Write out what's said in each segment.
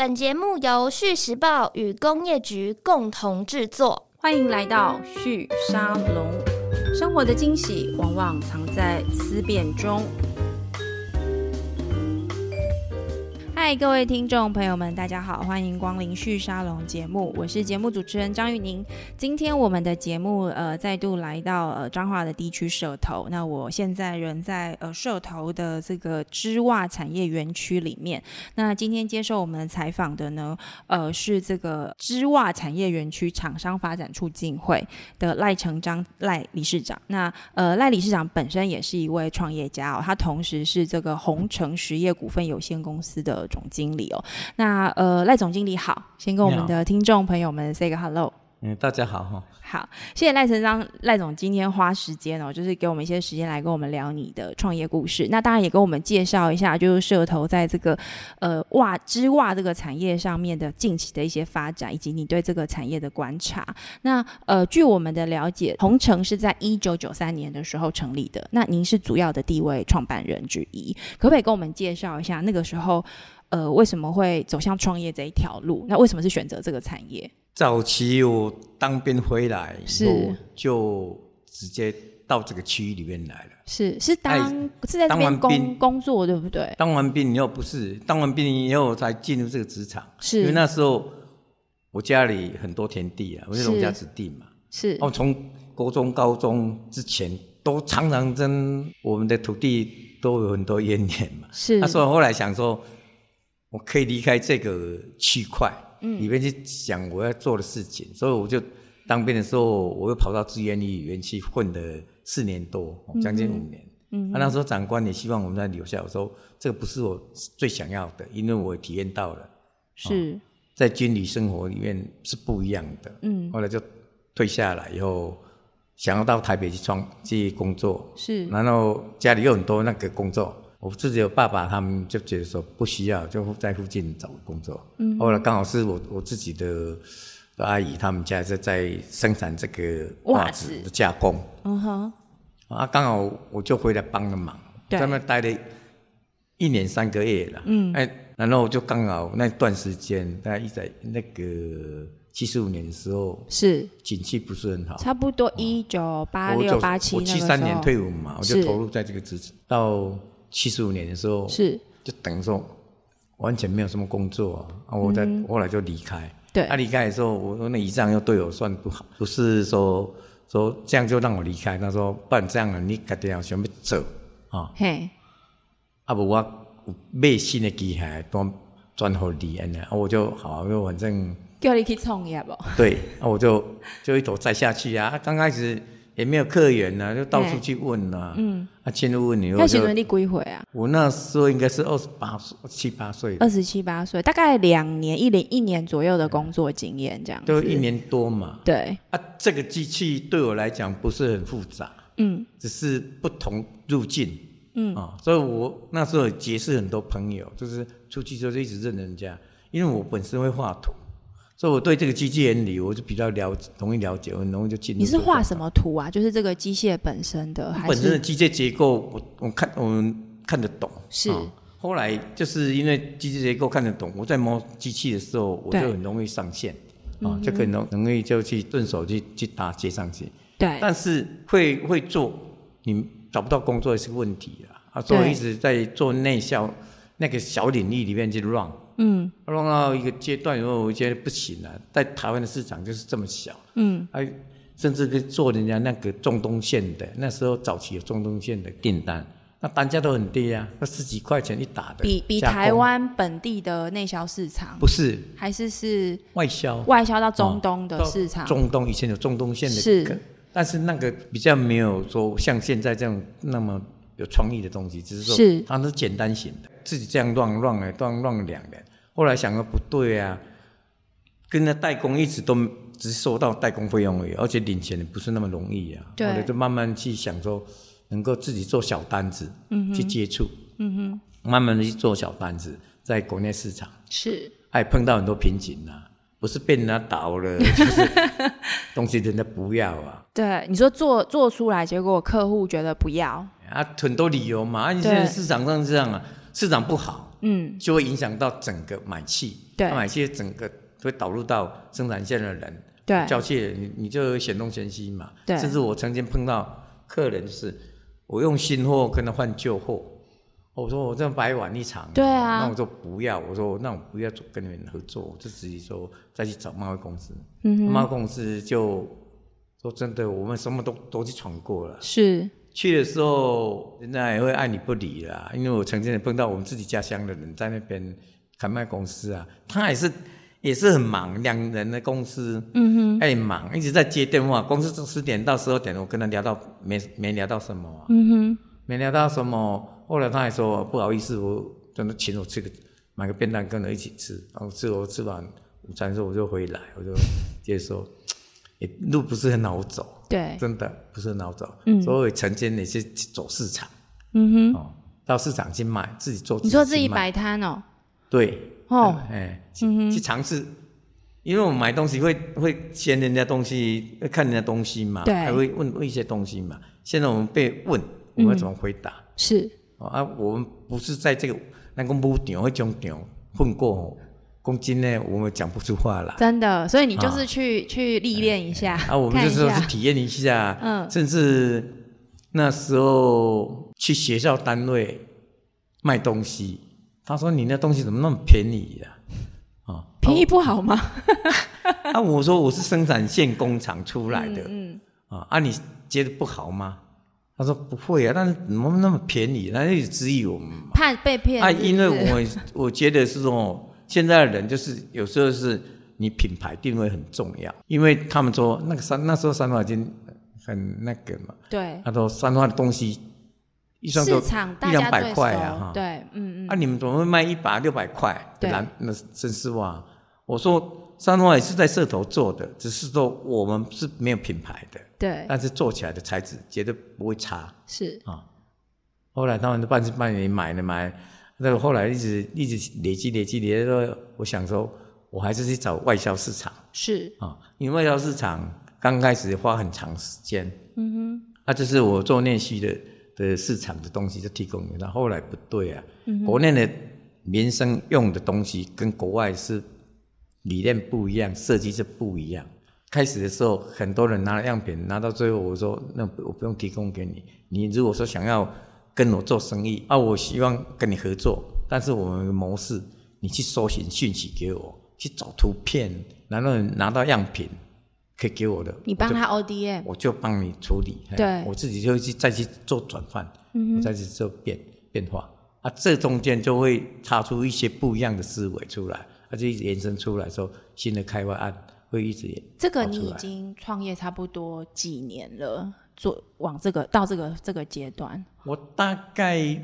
本节目由《续时报》与工业局共同制作。欢迎来到续沙龙。生活的惊喜往往藏在思辨中。嗨，各位听众朋友们，大家好，欢迎光临旭沙龙节目，我是节目主持人张玉宁。今天我们的节目呃再度来到呃彰化的地区社头，那我现在人在呃社头的这个织袜产业园区里面。那今天接受我们采访的呢，呃是这个织袜产业园区厂商发展促进会的赖成章赖理事长。那呃赖理事长本身也是一位创业家哦，他同时是这个红城实业股份有限公司的。总经理哦，那呃赖总经理好，先跟我们的听众朋友们 say 个 hello。嗯，大家好哈。好，谢谢赖成章赖总今天花时间哦，就是给我们一些时间来跟我们聊你的创业故事。那当然也跟我们介绍一下，就是社头在这个呃袜织袜这个产业上面的近期的一些发展，以及你对这个产业的观察。那呃，据我们的了解，同城是在一九九三年的时候成立的。那您是主要的地位创办人之一，可不可以跟我们介绍一下那个时候？呃，为什么会走向创业这一条路？那为什么是选择这个产业？早期我当兵回来以后，就直接到这个区域里面来了。是是当是在这边工工作对不对？当完兵以后不是，当完兵以后才进入这个职场。是因为那时候我家里很多田地啊，我是农家子弟嘛。是哦，从国中、高中之前都常常跟我们的土地都有很多渊源嘛。是，那时候后来想说。我可以离开这个区块，嗯里面去想我要做的事情，所以我就当兵的时候，我又跑到志愿里园区混了四年多，将近五年。嗯，那时候长官也希望我们再留下，我说这个不是我最想要的，因为我体验到了，是在军旅生活里面是不一样的。嗯，后来就退下来以后，想要到台北去创去工作，是，然后家里有很多那个工作。我自己有爸爸，他们就觉得说不需要，就在附近找工作。嗯，后来刚好是我我自己的阿姨，他们家在在生产这个袜子的加工。嗯哼，啊，刚好我就回来帮了忙，在那待了一年三个月了。嗯，哎，然后就刚好那段时间，大概一在那个七十五年的时候，是景气不是很好，差不多一九八六八七我七三年退伍嘛，我就投入在这个职场到。七十五年的时候，是就等于说完全没有什么工作啊！我在后来就离开。对，他离开的时候，我那姨丈又对我算不好，不是说说这样就让我离开。他说：“不然这样了，你肯定要想要走啊。”嘿，啊不，我有买新的机械转转好你安呢，我就好，因为反正叫你去创业不？对，那我就就一头栽下去啊！刚开始。也没有客源呐，就到处去问呐。嗯，啊，进入问你，那时候你几岁啊？我那时候应该是二十八岁，七八岁。二十七八岁，大概两年一年一年左右的工作经验，这样。都一年多嘛。对。啊，这个机器对我来讲不是很复杂。嗯。只是不同路径。嗯。啊，所以我那时候结识很多朋友，就是出去之后就一直认人家，因为我本身会画图。所以我对这个机器原理，我就比较了容易了解，很容易就进入。你是画什么图啊？就是这个机械本身的，还是本身的机械结构？我我看我们看得懂。是。后来就是因为机械结构看得懂，我在摸机器的时候，我就很容易上线啊，就可能容易就去顺手去去搭接上去。对。但是会会做，你找不到工作是个问题啊！啊，所以一直在做内销那个小领域里面去 run。嗯，弄到一个阶段以后，我觉得不行了。在台湾的市场就是这么小，嗯，还甚至做人家那个中东线的，那时候早期有中东线的订单，那单价都很低啊，那十几块钱一打的。比比台湾本地的内销市场不是，还是是外销，外销到中东的市场。中东以前有中东线的，是，但是那个比较没有说像现在这样那么有创意的东西，只是说是它是简单型的，自己这样乱乱来，乱乱两年。后来想说不对啊，跟那代工一直都只收到代工费用而已，而且领钱也不是那么容易啊。对。后来就慢慢去想说，能够自己做小单子，嗯去接触，嗯哼，慢慢的去做小单子，在国内市场是，还碰到很多瓶颈啊，不是被人家倒了，就是东西人家不要啊。对，你说做做出来，结果客户觉得不要啊，很多理由嘛，而且现在市场上这样啊，市场不好。嗯，就会影响到整个买气，对。他买气整个会导入到生产线的人，对。交气你你就显东显西嘛。对。甚至我曾经碰到客人是，我用新货跟他换旧货，我说我这样白玩一场，对啊。那我说不要，我说那我不要跟你们合作，我就直接说再去找贸易公司，嗯哼，贸易公司就说真的，我们什么都都去闯过了。是去的时候，人家也会爱理不理啦。因为我曾经也碰到我们自己家乡的人在那边开卖公司啊，他也是也是很忙，两人的公司，嗯哼，爱忙，一直在接电话。公司从十点到十二点，我跟他聊到没没聊到什么、啊，嗯哼，没聊到什么。后来他还说不好意思，我真的请我吃个买个便当跟他一起吃，然后吃我吃完午餐之后我就回来，我就接着说，也路不是很好走。对，真的不是很好走，嗯。所以曾经也是走市场。嗯哼，哦，到市场去卖，自己做。你说自己卖？摆摊哦，对，哦，哎，去去尝试，因为我们买东西会会嫌人家东西，会看人家东西嘛，对。还会问问一些东西嘛。现在我们被问，我们要怎么回答？是。哦啊，我们不是在这个那个木场、那种场混过哦，公斤呢，我们讲不出话来。真的，所以你就是去去历练一下，啊，我们就说是下，体验一下，嗯甚至那时候去学校单位卖东西，他说你那东西怎么那么便宜呀、啊？便宜不好吗？啊，我说我是生产线工厂出来的，嗯，啊，啊，你觉得不好吗？他说不会啊，但是怎么那么便宜？他就质疑我们。怕被骗啊，因为我 我觉得是说，现在的人就是有时候是你品牌定位很重要，因为他们说那个三那时候三花已经很那个嘛，对。他说三花的东西一双都一两百块啊哈，熟。对，嗯嗯，啊，你们怎么会卖一把六百块的对蓝那真丝袜？我说三花也是在社头做的，只是说我们是没有品牌的，对，但是做起来的材质绝对不会差。是。啊。后来他们都半信半疑买了买，那个后来一直一直累积累积累积，说我想说，我还是去找外销市场。是，啊，因为外销市场刚开始花很长时间，嗯哼，那、这是我做内需的的市场的东西就提供给他，后来不对啊，嗯国内的民生用的东西跟国外是理念不一样，设计是不一样。开始的时候，很多人拿了样品，拿到最后，我说那我不用提供给你。你如果说想要跟我做生意啊，我希望跟你合作，但是我们的模式，你去搜寻讯息给我，去找图片，然后拿到样品可以给我的，你帮他 ODM，我就帮你处理。对。我自己就去再去做转换，嗯我再去做变变化啊，这中间就会擦出一些不一样的思维出来，它就一直延伸出来说新的开发案会一直延这个你已经创业差不多几年了，做往这个到这个这个阶段，我大概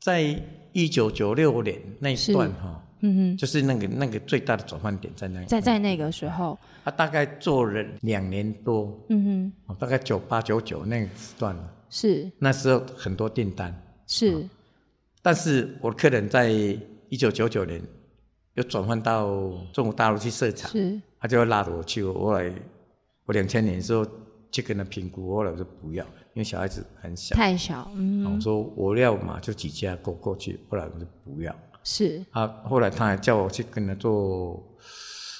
在一九九六年那一段哈，嗯哼，就是那个那个最大的转换点在那里。在在那个时候，他大概做了两年多，嗯哼。大概九八九九那个时段了。是。那时候很多订单，是，但是我的客人在一九九九年又转换到中国大陆去设厂，是。他就要拉着我去。我后来我两千年的时候去跟他评估，后来我说不要，因为小孩子很小。太小，嗯哼，我说我要嘛就几家过过去，不然我就不要。是啊，后来他还叫我去跟他做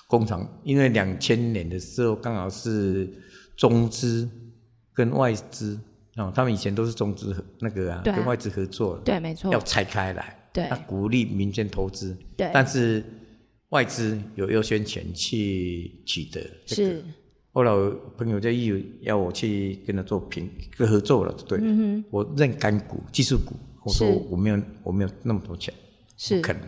工厂，因为两千年的时候刚好是中资跟外资哦，他们以前都是中资合那个啊，啊跟外资合作的，对，没错要，拆开来，对他鼓励民间投资，对但是外资有优先权去取得這個。是后来我朋友就意要我去跟他做平跟合作了，对，嗯我认干股、技术股，我说我没有我没有那么多钱。是不可能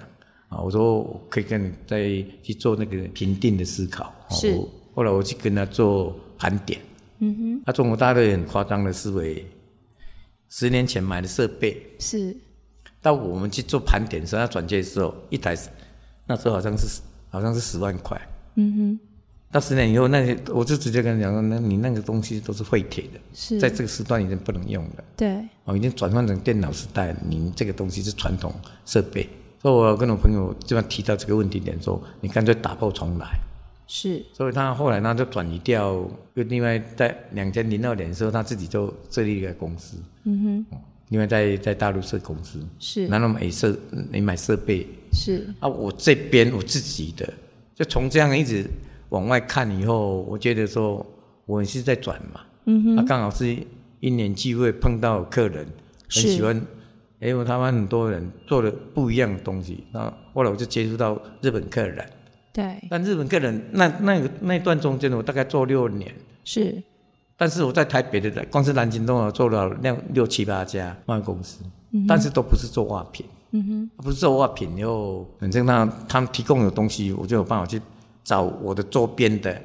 啊！我说我可以跟你再去做那个评定的思考。哦是我后来我去跟他做盘点，嗯哼，那、中国大陆也很夸张的思维，十年前买的设备，是到我们去做盘点的时候，他转介的时候，一台那时候好像是好像是十万块。嗯哼，到十年以后，那些我就直接跟他讲说，那你那个东西都是废铁的，是。在这个时段已经不能用了。对，哦，已经转换成电脑时代，你这个东西是传统设备。所以我跟我朋友这边提到这个问题点，说你干脆打破重来。是。所以他后来他就转移掉，又另外在两千零二年的时候，他自己就设立一个公司，嗯哼，另外在在大陆设公司，是。然后买设你买设备。是。啊，我这边我自己的，就从这样一直往外看以后，我觉得说我是在转嘛，嗯哼，啊，刚好是一年聚会碰到客人，很喜欢，哎，我台湾很多人做了不一样的东西，那后来我就接触到日本客人，对，但日本客人那那个那段中间，我大概做六年，是，但是我在台北的光是南京东啊，做了六六七八家贸易公司，但是都不是做画品。嗯哼，不是做化品，又反正他他们提供的东西，我就有办法去找我的周边的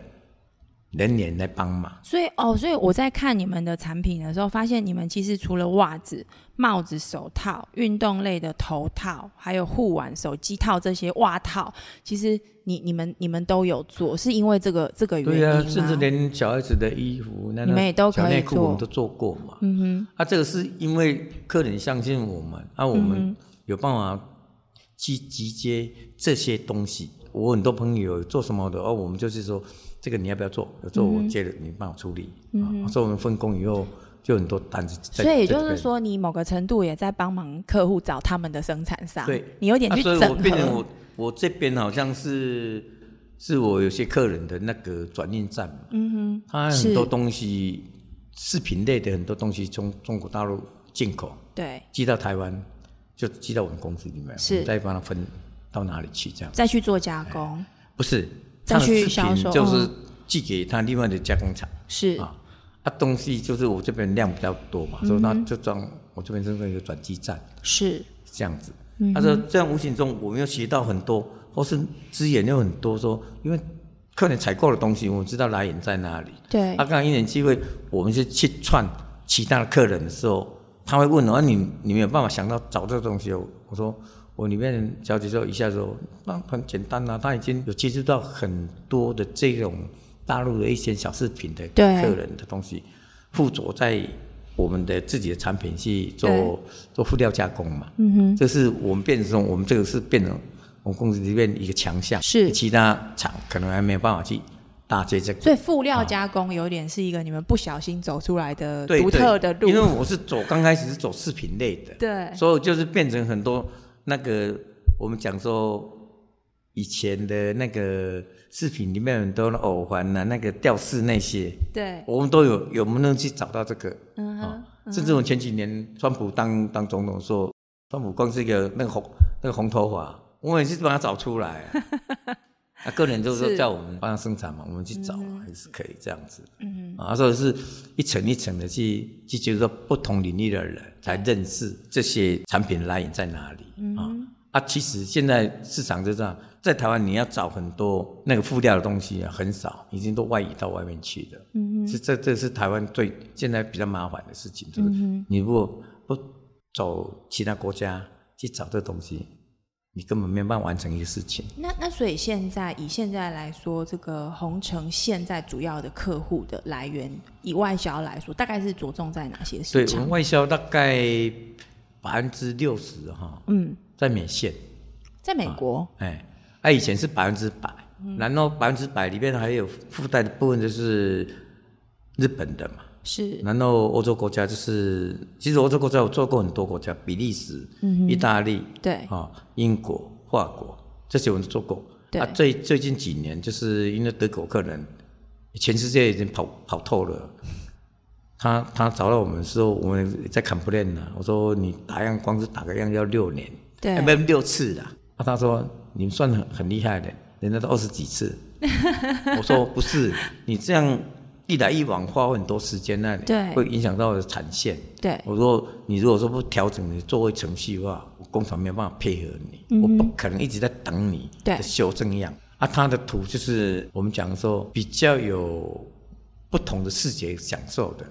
人员来帮忙。所以哦，所以我在看你们的产品的时候，发现你们其实除了袜子、帽子、手套、运动类的头套，还有护腕、手机套这些袜套，其实你你们你们都有做，是因为这个这个原因对啊，甚至连小孩子的衣服，你们也都可以做，我们都做过嘛。嗯哼，啊，这个是因为客人相信我们，啊，我们。有办法去集结这些东西。我很多朋友做什么的哦，我们就是说，这个你要不要做？有做我接着，你帮我处理。嗯，所以我们分工以后就很多单子。所以也就是说，你某个程度也在帮忙客户找他们的生产商。对，你有点去整合。所以我变成我我这边好像是是我有些客人的那个转运站。嗯哼，他很多东西视频类的很多东西从中国大陆进口，对，寄到台湾。就寄到我们公司里面，是再帮他分到哪里去，这样再去做加工，不是再去销售，就是寄给他另外的加工厂，是。啊，啊东西就是我这边量比较多嘛，所以那就装我这边是一个转机站，是。这样子。他说这样无形中我们又学到很多，或是资源又很多，说因为客人采购的东西，我们知道来源在哪里。对，他刚刚一年机会，我们是去串其他的客人的时候。他会问我，你你没有办法想到找这个东西哦。我说我里面小姐就一下说，那很简单啊，他已经有接触到很多的这种大陆的一些小饰品的客人的东西，附着在我们的自己的产品去做做辅料加工嘛。嗯哼，这是我们变成我们这个是变成我们公司里面一个强项，是。其他厂可能还没有办法去。大这这个，所以辅料加工有点是一个你们不小心走出来的独特的路。因为我是走刚开始是走饰品类的，对，所以就是变成很多那个我们讲说以前的那个视频里面很多的耳环啊，那个吊饰那些，对，我们都有有没能去找到这个？嗯哼，甚至我前几年川普当当总统说，川普光是一个那个红那个红头发，我也是把它找出来。那 个人就是说叫我们帮他生产嘛，我们去找还是可以这样子。嗯，啊，所以是一层一层的去去接触到不同领域的人，才认识这些产品来源在哪里。啊啊，其实现在市场就这样，在台湾你要找很多那个副料的东西啊，很少，已经都外移到外面去了。嗯是这这是台湾最现在比较麻烦的事情，就是你如果不走其他国家去找这东西。你根本没办法完成一个事情。那那所以现在以现在来说，这个红城现在主要的客户的来源，以外销来说，大概是着重在哪些市场？对，外销大概百分之六十哈。嗯，在美线，在美国。哎，啊以前是百分之百，然后百分之百里面还有附带的部分就是日本的嘛。是，然后欧洲国家就是，其实欧洲国家我做过很多国家，比利时、意大利，对，啊，英国、法国这些我都做过。啊，最最近几年就是因为德国客人，全世界已经跑跑透了，他他找到我们的时候，我们在 complain 呢，我说你打样光是打个样要六年，对，没六次的。啊，他说你们算很很厉害的，人家都二十几次。我说不是，你这样。一来一往花很多时间那里，会影响到的产线。对，我说你如果说不调整你作为程序的话，工厂没有办法配合你，我不可能一直在等你的修正样。啊，他的图就是我们讲说比较有不同的视觉享受的，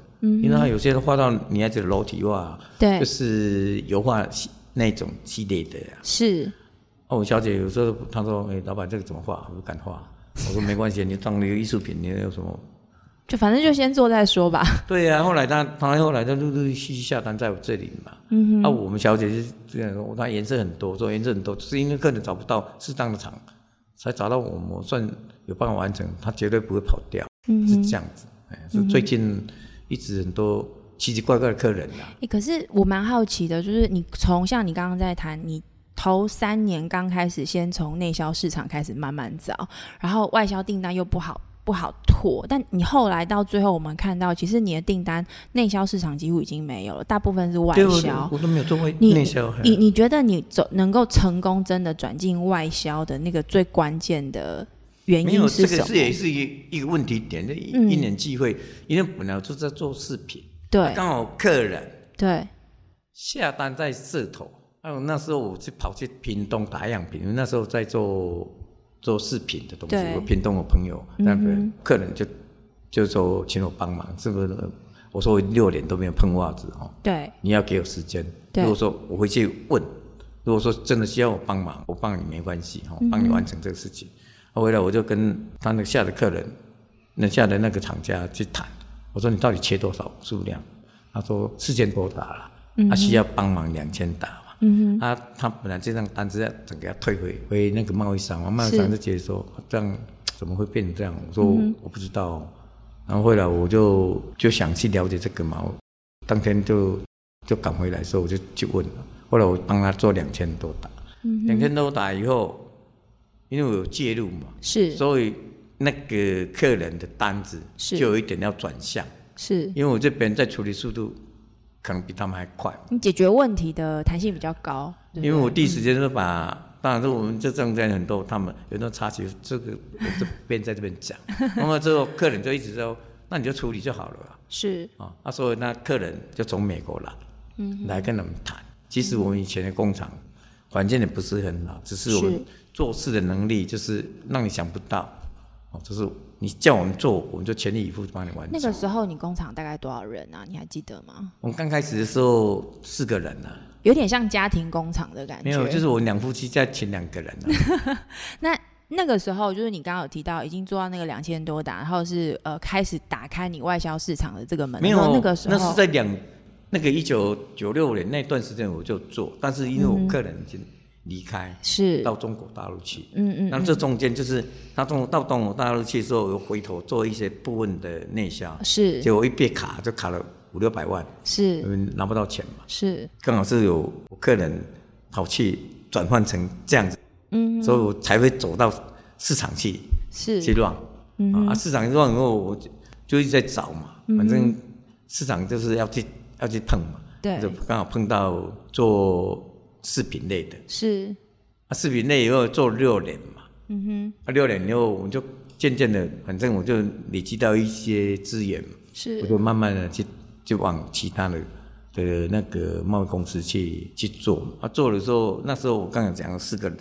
因为他有些人画到女孩子的裸体画，对，就是油画那种系列的呀。是。哦，小姐有时候她说：“哎，老板这个怎么画？我不敢画。”我说：“没关系，你当一个艺术品，你有什么？”就反正就先做再说吧。对呀，后来他他后来他陆陆续续下单在我这里嘛。嗯哼。那我们小姐是这样说，她颜色很多，说颜色很多，是因为客人找不到适当的厂，才找到我们，算有办法完成，她绝对不会跑掉。嗯是这样子，哎，是最近一直很多奇奇怪怪的客人呐。哎，可是我蛮好奇的，就是你从像你刚刚在谈，你头三年刚开始，先从内销市场开始慢慢找，然后外销订单又不好不好拓，但你后来到最后，我们看到其实你的订单内销市场几乎已经没有了，大部分是外销。我都没有做外内销。你你觉得你走能够成功真的转进外销的那个最关键的原因是什么？这个是也是一一个问题点，就一嗯一年机会，因为本来我就在做饰品，对刚好客人对下单在社头，还有那时候我去跑去屏东打样品，那时候在做做饰品的东西，我屏东的朋友，那个嗯客人就就说请我帮忙，是不是？我说我六年都没有碰袜子哦，对你要给我时间。对如果说我回去问，如果说真的需要我帮忙，我帮你没关系哈，嗯帮你完成这个事情。后回来我就跟他那个下的客人，那下的那个厂家去谈，我说你到底切多少数量？他说四千多打了，他需要帮忙两千打嘛。嗯他他本来这张单子要整个要退回回那个贸易商嘛，贸易商就觉得说这样怎么会变成这样？我说、我不知道哦、然后后来我就就想去了解这个嘛，我当天就就赶回来的时候我就去问了，后来我帮他做两千多打，嗯两千多打以后，因为我有介入嘛，是。所以那个客人的单子是。就有一点要转向，是，因为我这边在处理速度可能比他们还快。你解决问题的弹性比较高，对对？因为我第一时间就把，当然是我们这中间很多他们有那插曲，这个我这边在这边讲，那么之后客人就一直说，那你就处理就好了啊。是。啊，所以那客人就从美国来，嗯，来跟他们谈。其实我们以前的工厂环境也不是很好，只是我做事的能力就是让你想不到，哦，就是你叫我们做，我们就全力以赴帮你完成。那个时候你工厂大概多少人啊？你还记得吗？我们刚开始的时候四个人呢、啊，有点像家庭工厂的感觉。没有，就是我两夫妻再请两个人啊。那那个时候，就是你刚刚有提到，已经做到那个两千多打，然后是呃开始打开你外销市场的这个门。没有那个时候那是在两那个一九九六年那段时间我就做，但是因为我个人已经离开、是。到中国大陆去，嗯嗯那这中间就是他中到中国大陆去之后，又回头做一些部分的内销，是。结果一被卡就卡了五六百万，因是为拿不到钱嘛，是。刚好是有客人跑去转换成这样子，嗯所以我才会走到市场去是。去是乱，啊，市场乱以后我就就一直在找嘛，反正市场就是要去要去碰嘛，对。就刚好碰到做饰品类的，是。啊，饰品类以后做六年嘛，嗯哼，啊，六年以后我就渐渐的，反正我就累积到一些资源，是。我就慢慢的去就往其他的的那个贸易公司去去做，啊，做的时候那时候我刚才讲了四个人，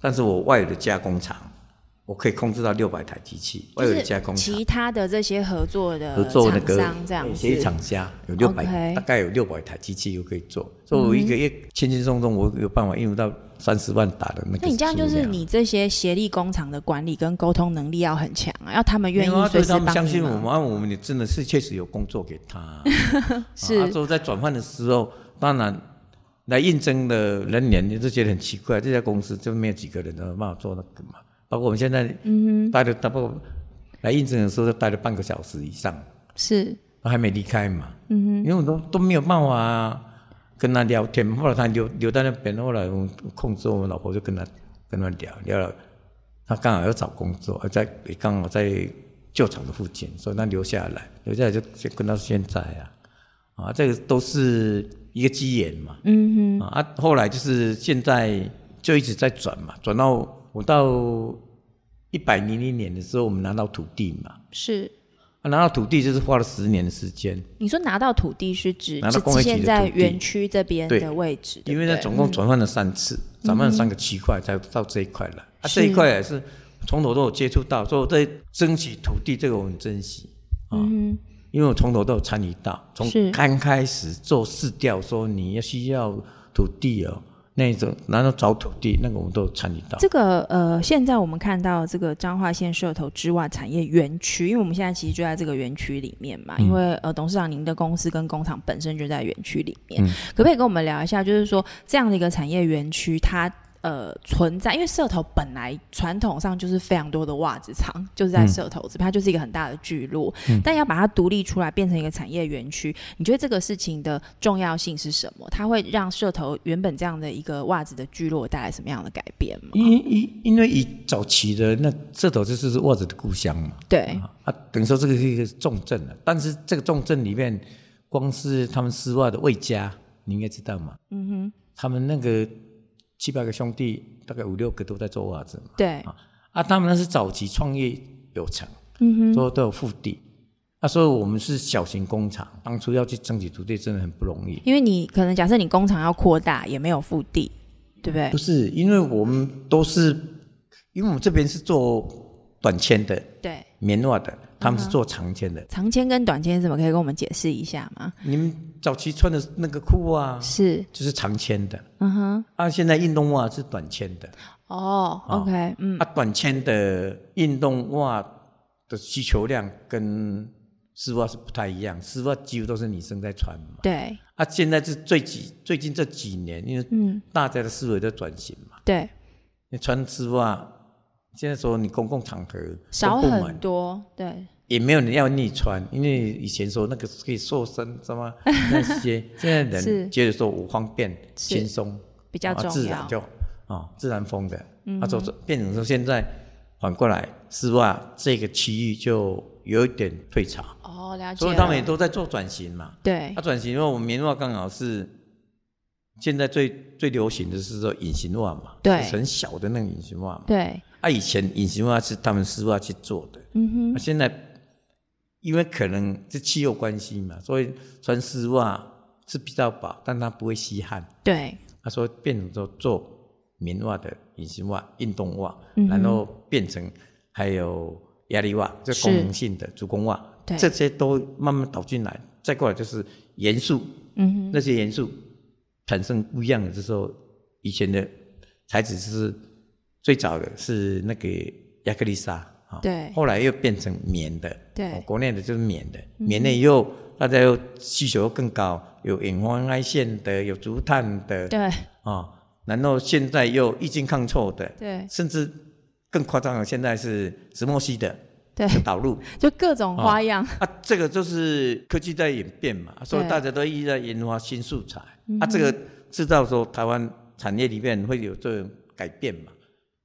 但是我外有的加工厂，我可以控制到六百台机器，我有一家工厂。其他的这些合作的合作那厂个商这样协议，厂家有六百 OK 大概有六百台机器又可以做，所以我一个月轻轻松松，我有办法应付到三十万打的那个。那你这样就是你这些协力工厂的管理跟沟通能力要很强啊，要他们愿意随时所以他们相信我们，啊，我们也真的是确实有工作给他。是啊，之后在转换的时候，当然来应征的人员你就觉得很奇怪，这家公司就没有几个人能办法做那个嘛。包括我们现在嗯哼。待了大概来应征的时候，就待了半个小时以上，是。都还没离开嘛。嗯哼，因为我都都没有办法跟他聊天，后来他留留在那边，后来我们控制我们老婆就跟他跟他聊。聊了，他刚好要找工作，而在也刚好在旧厂的附近，所以他留下来，留下来就就跟到现在啊，啊，这个都是一个机缘嘛，嗯哼，啊，后来就是现在就一直在转嘛，转到我到一百零一年的时候，我们拿到土地嘛，是。啊，拿到土地就是花了十年的时间，你说拿到土地是指是拿到工业区的现在园区这边的位置，对因为呢不对总共转换了三次，转换了三个区块才到这一块来。啊，这一块也是从头都有接触到，所以我在争取土地这个我很珍惜。啊，因为我从头都有参与到，从刚开始做市调说你要需要土地哦，那种然后找土地那个我们都有参与到。这个呃，现在我们看到这个彰化县社头之外产业园区，因为我们现在其实就在这个园区里面嘛，因为呃，董事长您的公司跟工厂本身就在园区里面，可不可以跟我们聊一下，就是说这样的一个产业园区，它呃存在，因为社头本来传统上就是非常多的袜子厂，就是在社头这边，它就是一个很大的聚落。但要把它独立出来，变成一个产业园区，你觉得这个事情的重要性是什么？它会让社头原本这样的一个袜子的聚落带来什么样的改变吗？因因因为以早期的那社头就是袜子的故乡嘛，对啊，等于说这个是一个重镇了。但是这个重镇里面，光是他们丝袜的魏家，你应该知道嘛？嗯哼，他们那个。七八个兄弟，大概五六个都在做袜子嘛。对。啊，他们那是早期创业有成，嗯哼，都都有腹地。那所以我们是小型工厂，当初要去争取土地真的很不容易。因为你可能假设你工厂要扩大，也没有腹地，对不对？不是，因为我们都是，因为我们这边是做短纤的，对，棉袜的。他们是做长纤的，长纤跟短纤什么可以跟我们解释一下吗？你们早期穿的那个裤袜是就是长纤的，嗯哼，啊，现在运动袜是短纤的。哦，OK，嗯，啊，短纤的运动袜的需求量跟丝袜是不太一样，丝袜几乎都是女生在穿嘛。对。啊，现在是最几最近这几年，因为嗯，大家的思维在转型嘛。对。你穿丝袜。现在说你公共场合少很多，对，也没有人要逆穿，因为以前说那个可以瘦身，什么 那些，现在人觉得说我方便、轻松，比较重自然就啊自然风的，啊，就变成说现在反过来丝袜这个区域就有一点退潮，哦，了解，所以他们也都在做转型嘛，对，他转型，因为我们棉袜刚好是现在最最流行的是说隐形袜嘛，对，很小的那个隐形袜嘛，对。啊，以前隐形袜是他们丝袜去做的，嗯哼。现在因为可能是气候关系嘛，所以穿丝袜是比较薄，但它不会吸汗。对。他说变成说做棉袜的隐形袜、运动袜，然后变成还有压力袜，这功能性的足弓袜，这些都慢慢导进来。再过来就是元素，嗯哼，那些元素产生不一样的时候，以前的材质是。最早的是那个亚克力纱啊，对，后来又变成棉的，对，国内的就是棉的，棉的又大家又需求又更高，有隐黄外线的，有竹炭的，对，啊，然后现在又抑菌抗臭的，对，甚至更夸张的，现在是石墨烯的，对，导入，就各种花样。啊，这个就是科技在演变嘛，所以大家都一直在研发新素材，啊，这个制造说台湾产业里面会有这种改变嘛。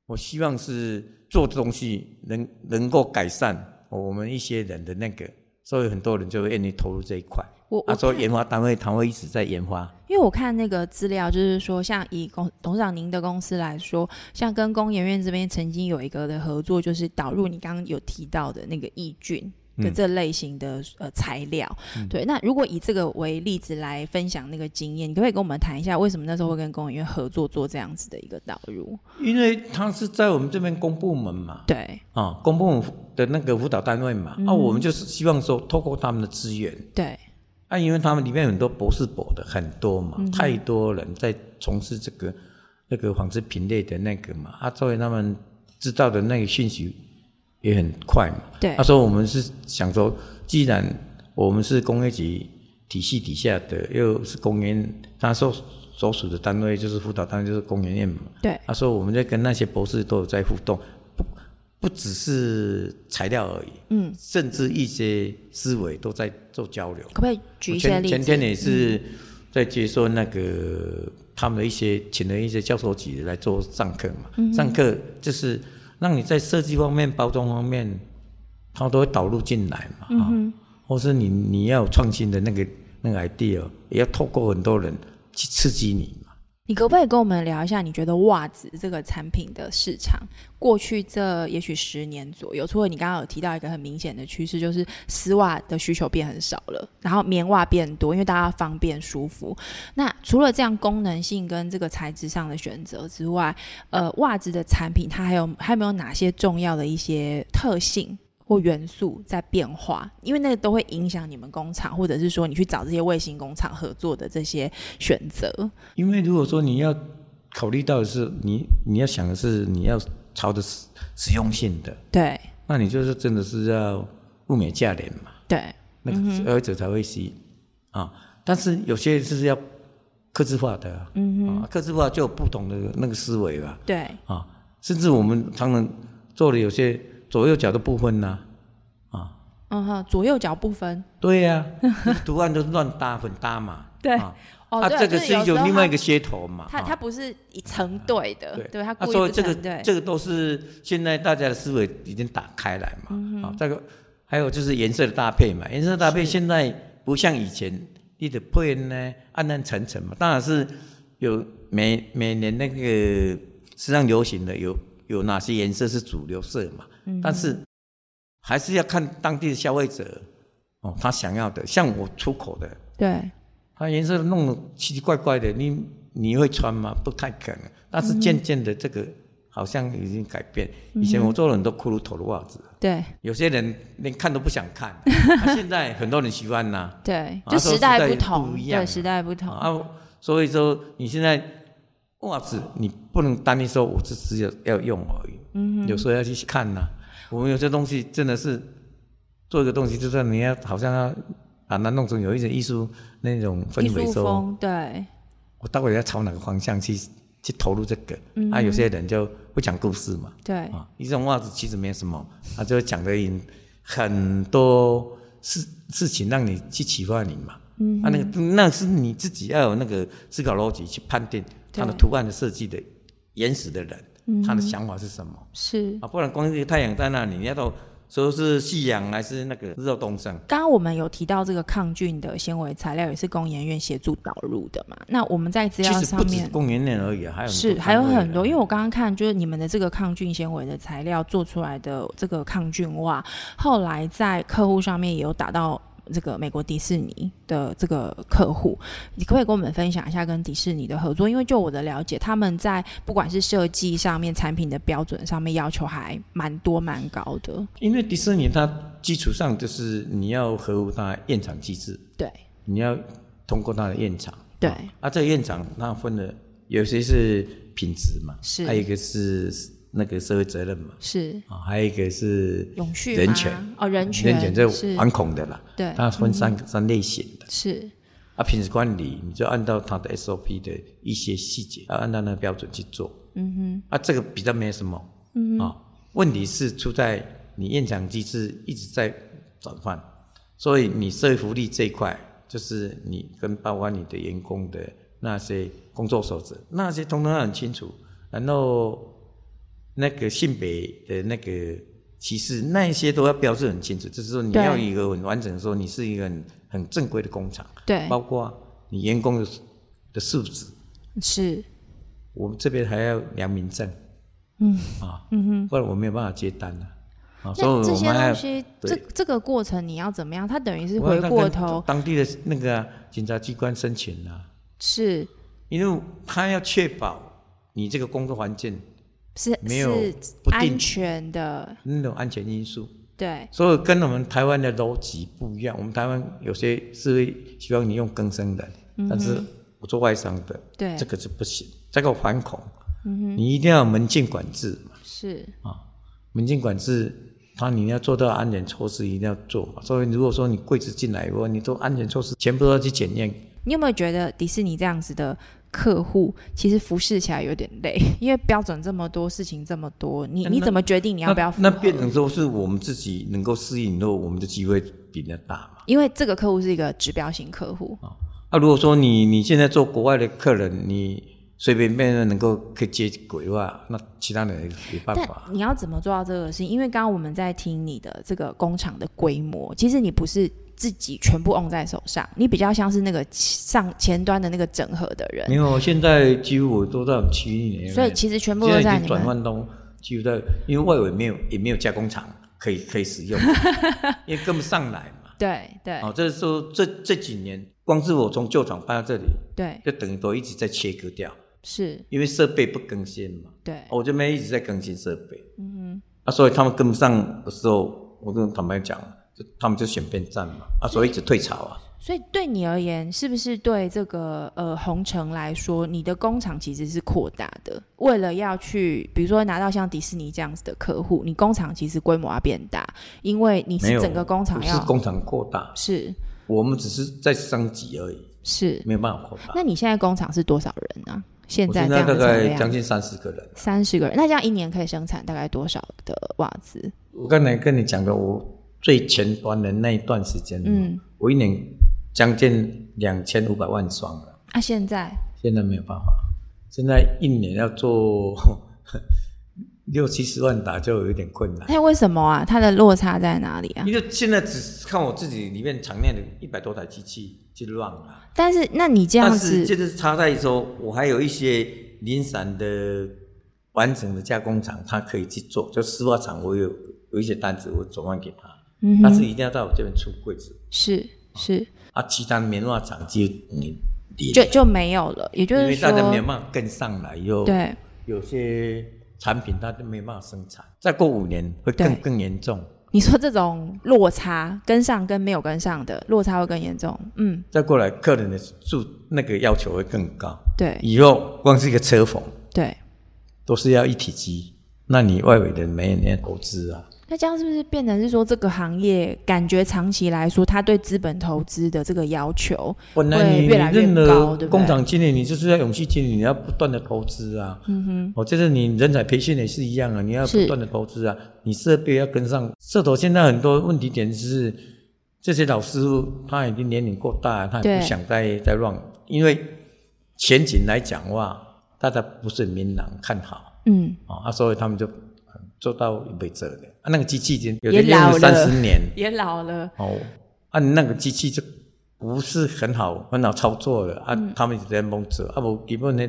我希望是做的东西能能够改善我们一些人的那个，所以很多人就愿意投入这一块。我他说研发单位他会一直在研发。因为我看那个资料，就是说像以董董事长您的公司来说，像跟工研院这边曾经有一个的合作，就是导入你刚刚有提到的那个抑菌。的这类型的呃材料，对，那如果以这个为例子来分享那个经验，你可不可以跟我们谈一下，为什么那时候会跟工研院合作做这样子的一个导入？因为他是在我们这边公部门嘛，对，啊，公部门的那个辅导单位嘛，啊，我们就是希望说透过他们的资源，对，啊，因为他们里面很多博士博的很多嘛，太多人在从事这个那个纺织品类的那个嘛，啊，作为他们知道的那个讯息。也很快嘛。对。他说：“我们是想说，既然我们是工业局体系底下的，又是工研，他说所属的单位就是辅导单位就是工研院嘛。对。他说我们在跟那些博士都有在互动，不不只是材料而已，嗯，甚至一些思维都在做交流。可不可以举一些例子？前天也是在接受那个他们的一些请了一些教授级来做上课嘛，上课就是。让你在设计方面、包装方面，它都会导入进来嘛，啊，或是你你要有创新的那个那个 idea，也要透过很多人去刺激你。你可不可以跟我们聊一下？你觉得袜子这个产品的市场，过去这也许十年左右，除了你刚刚有提到一个很明显的趋势，就是丝袜的需求变很少了，然后棉袜变多，因为大家方便舒服。那除了这样功能性跟这个材质上的选择之外，呃，袜子的产品它还有还有没有哪些重要的一些特性？或元素在变化，因为那个都会影响你们工厂，或者是说你去找这些卫星工厂合作的这些选择。因为如果说你要考虑到的是你你要想的是你要朝着实实用性的，对，那你就是真的是要物美价廉嘛，对，那个消费者才会吸啊。但是有些是要克制化的嗯，嗯啊，刻字化就有不同的那个思维吧，对，啊，甚至我们常常做的有些左右脚都不分呐、啊，嗯哼，左右脚不分，对呀、图案都是乱搭混搭嘛，对。啊，哦，啊，这个是一种另外一个噱头嘛，它啊。它不是一成对的，对，对，它所以这个这个都是现在大家的思维已经打开来嘛。嗯。啊，这个还有就是颜色的搭配嘛，颜色搭配现在不像以前你的配呢暗暗沉沉嘛，当然是有每每年那个时尚流行的有有哪些颜色是主流色嘛，嗯但是还是要看当地的消费者哦，他想要的，像我出口的。对，它颜色弄得奇奇怪怪的，你你会穿吗？不太可能。但是渐渐的，这个好像已经改变。以前我做了很多骷髅头的袜子，对，有些人连看都不想看，啊现在很多人喜欢呐、对，就时代不同，对，时代不同，啊。所以说，你现在袜子你不能单一说我是只有要用而已，嗯，有时候要去看呐、我们有些东西真的是做一个东西，就算你要好像要把它弄成有一点艺术那种氛艺围说。对，我到底要朝哪个方向去去投入这个？啊，有些人就不讲故事嘛，对，啊，一种袜子其实没什么，他就讲的很多事事情让你去启发你嘛。嗯，啊，那个那是你自己要有那个思考逻辑去判定它的对图案的设计的原始的人，他的想法是什么是。啊？不然光这个太阳在那里，你要到说是夕阳还是那个日照东升？刚刚我们有提到这个抗菌的纤维材料，也是工研院协助导入的嘛？那我们在资料上面工研院而已啊，还有是还有很多，因为我刚刚看就是你们的这个抗菌纤维的材料做出来的这个抗菌袜，后来在客户上面也有打到。这个美国迪士尼的这个客户，你可不可以跟我们分享一下跟迪士尼的合作？因为就我的了解，他们在不管是设计上面、产品的标准上面要求还蛮多、蛮高的。因为迪士尼它基础上就是你要合乎它验厂机制，对你要通过它的验厂。对啊，这个验厂它分了，有些是品质嘛，是还有一个是那个社会责任嘛，是。啊，还有一个是永续人权，哦，人权人权这反恐的啦，对。它分三个三类型的。是。啊，品质管理你就按照它的 SOP 的一些细节，要按照那个标准去做。嗯哼，啊，这个比较没什么。嗯哼，啊，问题是出在你验厂机制一直在转换，所以你社会福利这一块，就是你跟包括你的员工的那些工作守则，那些通通要很清楚。然后那个性别的那个歧视，那一些都要标示很清楚。就是说，你对要一个很完整的说，你是一个很很正规的工厂。对。包括你员工的的素质，是。我们这边还要良民证，嗯。啊，嗯哼，不然我没有办法接单了、啊，所以那这些我们还要东西，这这个过程你要怎么样？他等于是回过头。当地的那个啊警察机关申请啊，是。因为他要确保你这个工作环境是没有是不定安全的，那种安全因素，对。所以跟我们台湾的逻辑不一样。我们台湾有些是会希望你用更生人，但是我做外商的，嗯对。这个是不行，这个反恐，你一定要有门禁管制嘛。是。门禁管制，它你要做到安全措施一定要做嘛。所以如果说你柜子进来以后，你做安全措施全部都要去检验，你有没有觉得迪士尼这样子的客户，其实服侍起来有点累？因为标准这么多，事情这么多，你你怎么决定你要不要符合？那那变成说是我们自己能够适应，然后我们的机会比人家大嘛。因为这个客户是一个指标型客户，啊，如果说你你现在做国外的客人，你随便便能够可以接轨的话，那其他人没办法。你要怎么做到这个事情？因为刚刚我们在听你的这个工厂的规模，其实你不是自己全部 on 在手上，你比较像是那个上前端的那个整合的人，因为我现在几乎我都在我们区域，所以其实全部都在你。转换中几乎在，因为外围没有也没有加工厂可以可以使用，因为跟不上来嘛。对对。哦，这是说这这几年，光是我从旧厂搬到这里，对，就等于都一直在切割掉，是，因为设备不更新嘛。对。哦我这边一直在更新设备，嗯哼，啊，所以他们跟不上的时候，我跟坦白讲，就他们就选边站嘛，啊，所以一直退潮啊。所以对你而言，是不是对这个呃红城来说，你的工厂其实是扩大的？为了要去，比如说拿到像迪士尼这样子的客户，你工厂其实规模要变大，因为你是整个工厂要工厂扩大，是我们只是在升级而已。是没有办法扩大。那你现在工厂是多少人呢？现在大概将近三十个人。三十个人，那这样一年可以生产大概多少的袜子？我刚才跟你讲的，我最前端的那一段时间，嗯，我一年将近两千五百万双了。啊，现在？现在没有办法，现在一年要做。六七十万打就有一点困难。那为什么啊？它的落差在哪里啊？因为现在只看我自己里面厂内的一百多台机器就乱了。但是，那你这样子，就是差在说，我还有一些零散的完整的加工厂，它可以去做。就丝袜厂，我有有一些单子，我转换给他。嗯但是一定要在我这边出柜子。是是。啊，其他棉袜厂就你就就没有了。也就是说，因为大家没办法跟上来，又对有些。产品它都没办法生产，再过五年会更更严重。你说这种落差跟上跟没有跟上的落差会更严重，嗯。再过来客人的住那个要求会更高，对。以后光是一个车缝，对，都是要一体机，那你外围的没人投资啊。那这样是不是变成是说这个行业感觉长期来说，它对资本投资的这个要求会越来越高？对工厂经理，你就是要勇气经理，你要不断的投资啊。嗯哼，哦，就是你人才培训也是一样啊，你要不断的投资啊，你设备要跟上。社头现在很多问题点是，这些老师傅他已经年龄过大，他也不想再再乱，因为前景来讲话，大家不是很明朗看好。嗯，啊，所以他们就。做到一辈子的啊，那个机器已经有的用了。三十年，也老了。哦。啊，那个机器就不是很好很好操作的。啊，他们直在蒙着啊，不基本呢，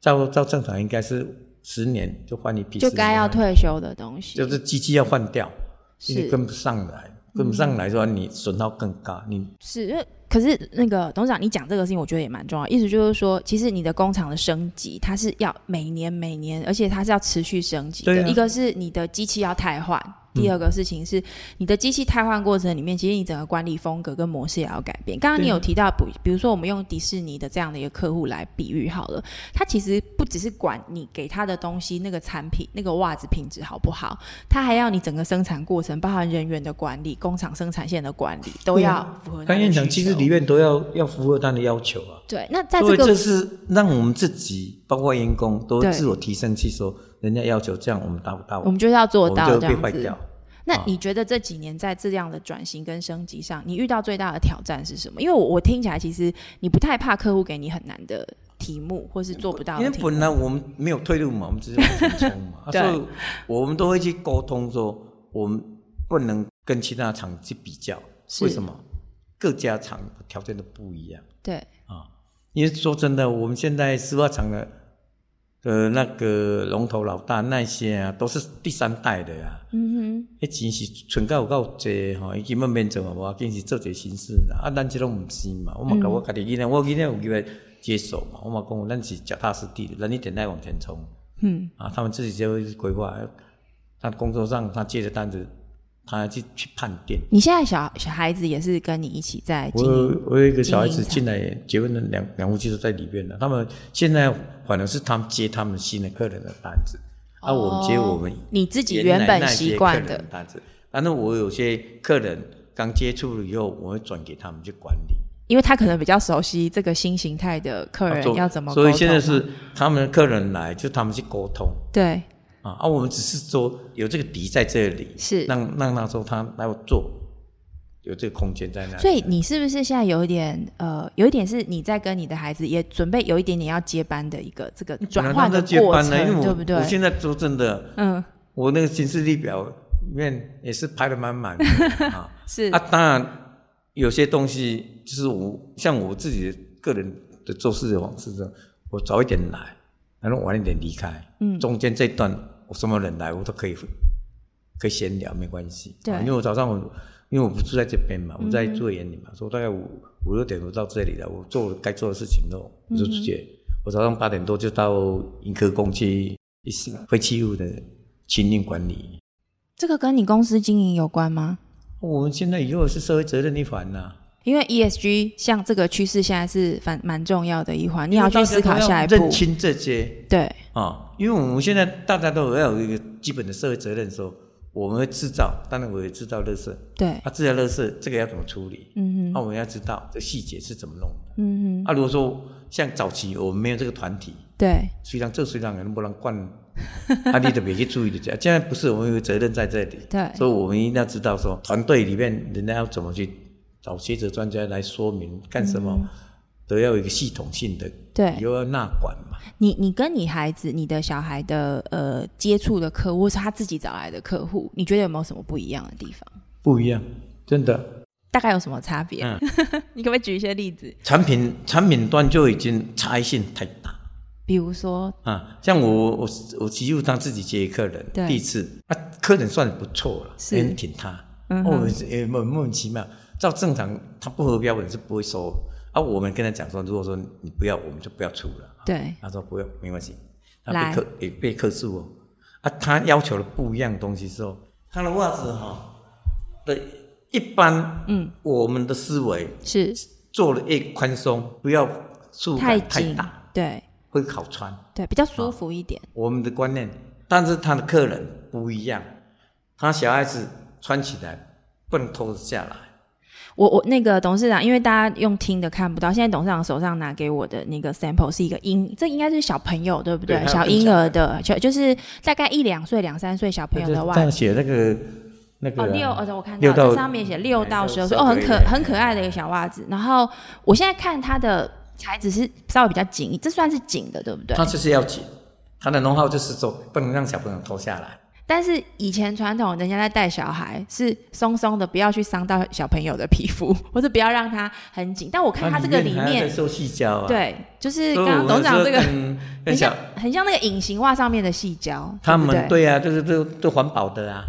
照照正常应该是十年就换一批，就该要退休的东西，就是机器要换掉，是。跟不上来，跟不上来说你损耗更高，你是。可是那个董事长，你讲这个事情，我觉得也蛮重要。意思就是说，其实你的工厂的升级，它是要每年每年，而且它是要持续升级的。一个是你的机器要汰换。第二个事情是，你的机器汰换过程里面，其实你整个管理风格跟模式也要改变。刚刚你有提到，比比如说我们用迪士尼的这样的一个客户来比喻好了，他其实不只是管你给他的东西那个产品那个袜子品质好不好，他还要你整个生产过程，包含人员的管理、工厂生产线的管理，都要符合。刚讲，其实里面都要要符合他的要求啊。对，那在这个这是让我们自己包括员工都自我提升，去说人家要求这样，我们达不到，我们就是要做到这样子。那你觉得这几年在这样的转型跟升级上，你遇到最大的挑战是什么？因为我我听起来其实你不太怕客户给你很难的题目，或是做不到。因为本来我们没有退路嘛，我们只是往前冲嘛，所以我们都会去沟通说，我们不能跟其他厂去比较。为什么？各家厂条件都不一样。对啊，因为说真的，我们现在丝袜厂的。呃，那个龙头老大那些啊，都是第三代的呀。嗯哼，迄钱是存够够多吼，伊根本免做嘛，无紧是做些心事啊。咱即拢毋是嘛，我嘛甲我家己囡仔，我囡仔有机会接手嘛，我嘛讲，咱是脚踏实地，咱一点在往前冲。嗯，啊，他们自己就会规划，他工作上他接的单子。他去去判定。你现在小小孩子也是跟你一起在我我有一个小孩子进来结婚的两两夫妻都在里面的。他们现在反而是他们接他们新的客人的单子，啊我们接我们你自己原本习惯的单子。反正我有些客人刚接触了以后，我会转给他们去管理，因为他可能比较熟悉这个新形态的客人要怎么。所以现在是他们的客人来，就他们去沟通。对。啊，而我们只是说有这个底在这里，是让让那时候他来做，有这个空间在那。所以你是不是现在有一点呃，有一点是你在跟你的孩子也准备有一点点要接班的一个这个转换的过程，对不对？我现在说真的，嗯，我那个行事历表里面也是排的满满的 啊。是啊，当然有些东西就是我像我自己个人的做事的方式，我早一点来，然后晚一点离开，嗯，中间这段。我什么人来，我都可以可以闲聊，没关系。对，因为我早上我因为我不住在这边嘛，我在做园里嘛，所以大概五五六点我到这里了，我做该做的事情都就直接。我早上八点多就到银科工去一些废弃物的清运管理。这个跟你公司经营有关吗？我们现在以后是社会责任一环呐。因为 ESG 像这个趋势，现在是蛮蛮重要的一环，你要去思考下一步。认清这些，对啊，因为我们现在大家都要有一个基本的社会责任，说我们会制造，当然我也制造垃圾。对，啊，制造垃圾这个要怎么处理？嗯哼，那我们要知道这细节是怎么弄的。嗯哼，啊，如果说像早期我们没有这个团体，对，虽然这虽然能不能惯，啊，你都别去注意的。现在不是我们有责任在这里，对，所以我们一定要知道说，团队里面人家要怎么去找学者专家来说明干什么，都要有一个系统性的，对，又要纳管嘛。你你跟你孩子、你的小孩的呃接触的客户，或是他自己找来的客户，你觉得有没有什么不一样的地方？不一样，真的。大概有什么差别？嗯 你可不可以举一些例子？产品产品端就已经差异性太大比如说，啊。像我我我几乎当自己接客人，第一次啊，客人算不错了，是很挺他。嗯哼哦，也莫莫名其妙，照正常他不合标准是不会收。啊，我们跟他讲说，如果说你不要，我们就不要出了。对，他说不用，没关系。他来被克也被克诉哦。啊，他要求了不一样东西之后，他的袜子哈、的一般，嗯，我们的思维是做的越宽松，不要束太大，，对会好穿。对，比较舒服一点。我们的观念，但是他的客人不一样，他小孩子穿起来不能脱下来。我我那个董事长，因为大家用听的看不到，现在董事长手上拿给我的那个 sample 是一个婴，这应该是小朋友对不对？对小婴儿的，就就是大概一两岁、两三岁小朋友的袜子。这样写那个那个哦，啊六，呃，我看到这上面写六哎到十二岁，哦，很可很可爱的一个小袜子。然后我现在看它的材质是稍微比较紧，这算是紧的，对不对？它就是要紧，它的能耗就是说不能让小朋友脱下来。但是以前传统人家在带小孩是松松的，不要去伤到小朋友的皮肤，或者不要让它很紧。但我看它这个里面，还要再受细胶啊。，对，就是刚董事长这个跟 很像很像那个隐形袜上面的细胶，他？们对啊，就是都都环保的啊。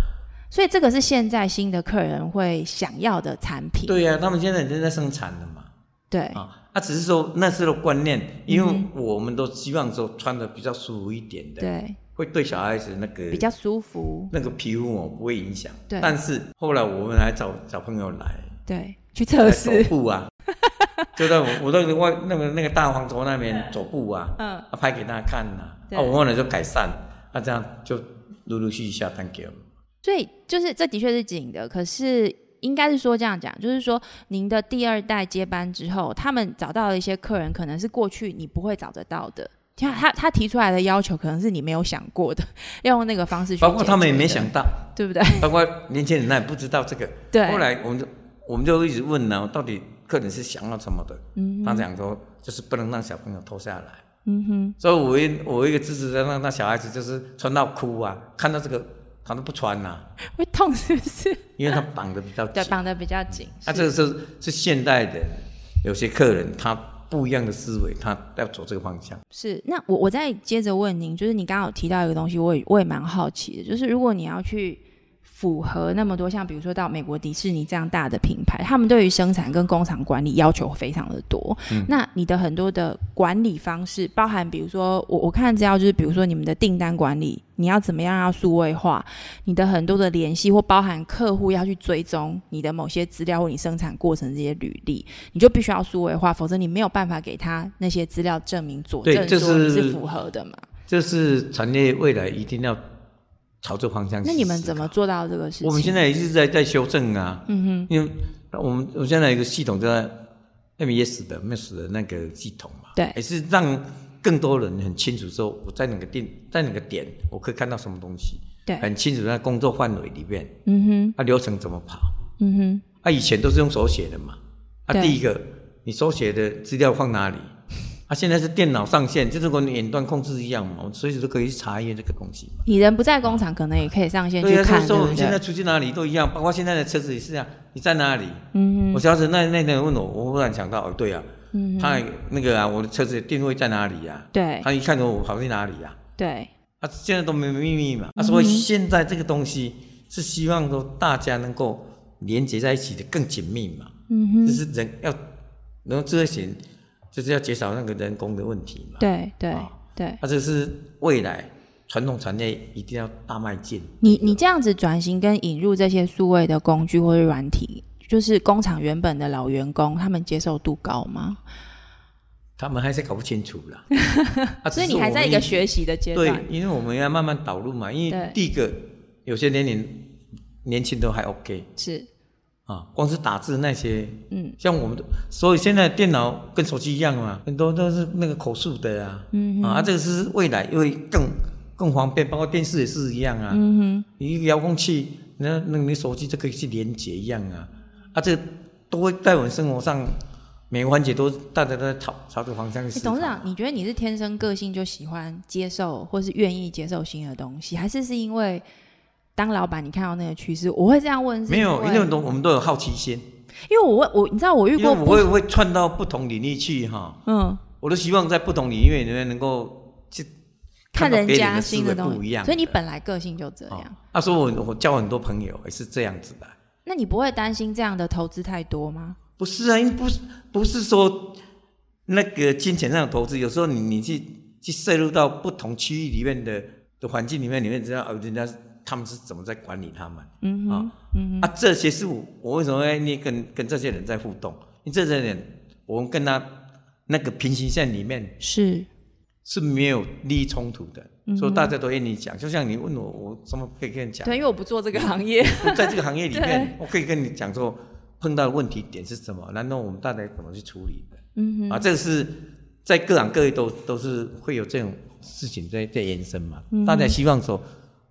所以这个是现在新的客人会想要的产品。对啊，他们现在已经在生产了嘛。对啊，啊，只是说那时候的观念，因为我们都希望说穿的比较舒服一点的，对，会对小孩子那个比较舒服。那个皮肤哦不会影响。对但是后来我们还找找朋友来对，去测来试走。步啊，就在我我那个外那个那个大黄头那边走步啊，嗯啊拍给他看呐、对啊，我后来就改善，啊这样就陆陆续续下单给我们。所以就是这的确是紧的，可是应该是说这样讲，就是说您的第二代接班之后，他们找到了一些客人，可能是过去你不会找得到的。他他他提出来的要求，可能是你没有想过的，要用那个方式去。包括他们也没想，到，对不对？包括年轻人他也不知道这个。对。后来我们就我们就一直问呢，到底客人是想要什么的？嗯他讲说就是不能让小朋友脱下来。嗯哼，所以我一我一个支持的让那小孩子就是穿到哭啊，看到这个他都不穿呐、会痛是不是？因为他绑的比较对，紧。绑的比较紧。那、是这个是是现代的有些客人他不一样的思维，他要走这个方向。是，那我我再接着问您，就是你刚刚有提到一个东西，我也我也蛮好奇的，就是如果你要去符合那么多，像比如说到美国迪士尼这样大的品牌，他们对于生产跟工厂管理要求非常的多。那你的很多的管理方式，包含比如说我我看资料，就是比如说你们的订单管理，你要怎么样要数位化，你的很多的联系或包含客户要去追踪你的某些资料或你生产过程这些履历，你就必须要数位化，否则你没有办法给他那些资料证明佐证说是符合的嘛。这是产业未来一定要朝这方向。那你们怎么做到这个事情？我们现在也是在在修正啊，嗯哼，因为我们我现在有一个系统叫 MES 的 MES 的那个系统嘛，对。也是让更多人很清楚说我在哪个店，在哪个点我可以看到什么东西，对，很清楚在工作范围里面，嗯哼，啊流程怎么跑，嗯哼，啊以前都是用手写的嘛，啊第一个你手写的资料放哪里？啊，现在是电脑上线，就是跟远端控制一样嘛，我随时都可以去查阅这个东西嘛。你人不在工厂，可能也可以上线去看，对不我们现在？出去哪里都一样，包括现在的车子也是这样，你在哪里？嗯我小时那那天问我，我忽然想到，哦，对啊，嗯他那个啊，我的车子的定位在哪里呀、对他一看着我跑去哪里呀、对，啊？现在都没秘密嗯嘛。啊，所以现在这个东西是希望说大家能够连接在一起的更紧密嘛。嗯哼，就是人要能够智慧型，就是要减少那个人工的问题嘛。对对啊对。啊，这是未来传统产业一定要大迈进。你你这样子转型跟引入这些数位的工具或者软体，就是工厂原本的老员工，他们接受度高吗？他们还是搞不清楚啦。啊所以你还在一个学习的阶段对段，，因为我们要慢慢导入嘛。因为第一个，有些年龄年轻都还 OK 是，啊，光是打字那些，嗯，像我们的，所以现在电脑跟手机一样嘛，很多都是那个口述的啊，嗯啊，这个是未来会更更方便，包括电视也是一样啊，嗯哼，你一个遥控器，那那你手机就可以去连接一样啊，啊，这个都会在我们生活上每个环节都大家都在朝朝这个方向去董事长，你觉得你是天生个性就喜欢接受，或是愿意接受新的东西，还是是因为当老板你看到那个趋势？我会这样问，是没有，因因为都我们都有好奇心，因为我问我，你知道我遇过我会会窜到不同领域去哈，嗯，我都希望在不同领域里面能够去看人家新的东西，不一样，所以你本来个性就这样。哦他说我我交很多朋友也是这样子的，那你不会担心这样的投资太多吗？不是啊，因为不是不是说那个金钱上的投资，有时候你你去去摄入到不同区域里面的的环境里面，你会知道哦，人家他们是怎么在管理他们嗯哼，啊、嗯啊，这些是我我为什么愿意跟跟这些人在互动？因为这些人我们跟他那个平行线里面是，是没有利益冲突的，嗯所以大家都愿意讲。就像你问我，我怎么可以跟你讲？对，因为我不做这个行业，在这个行业里面，我可以跟你讲说碰到的问题点是什么，然后我们大家怎么去处理的。嗯哼，啊，这个是在各行各业都都是会有这种事情在在延伸嘛。嗯大家希望说，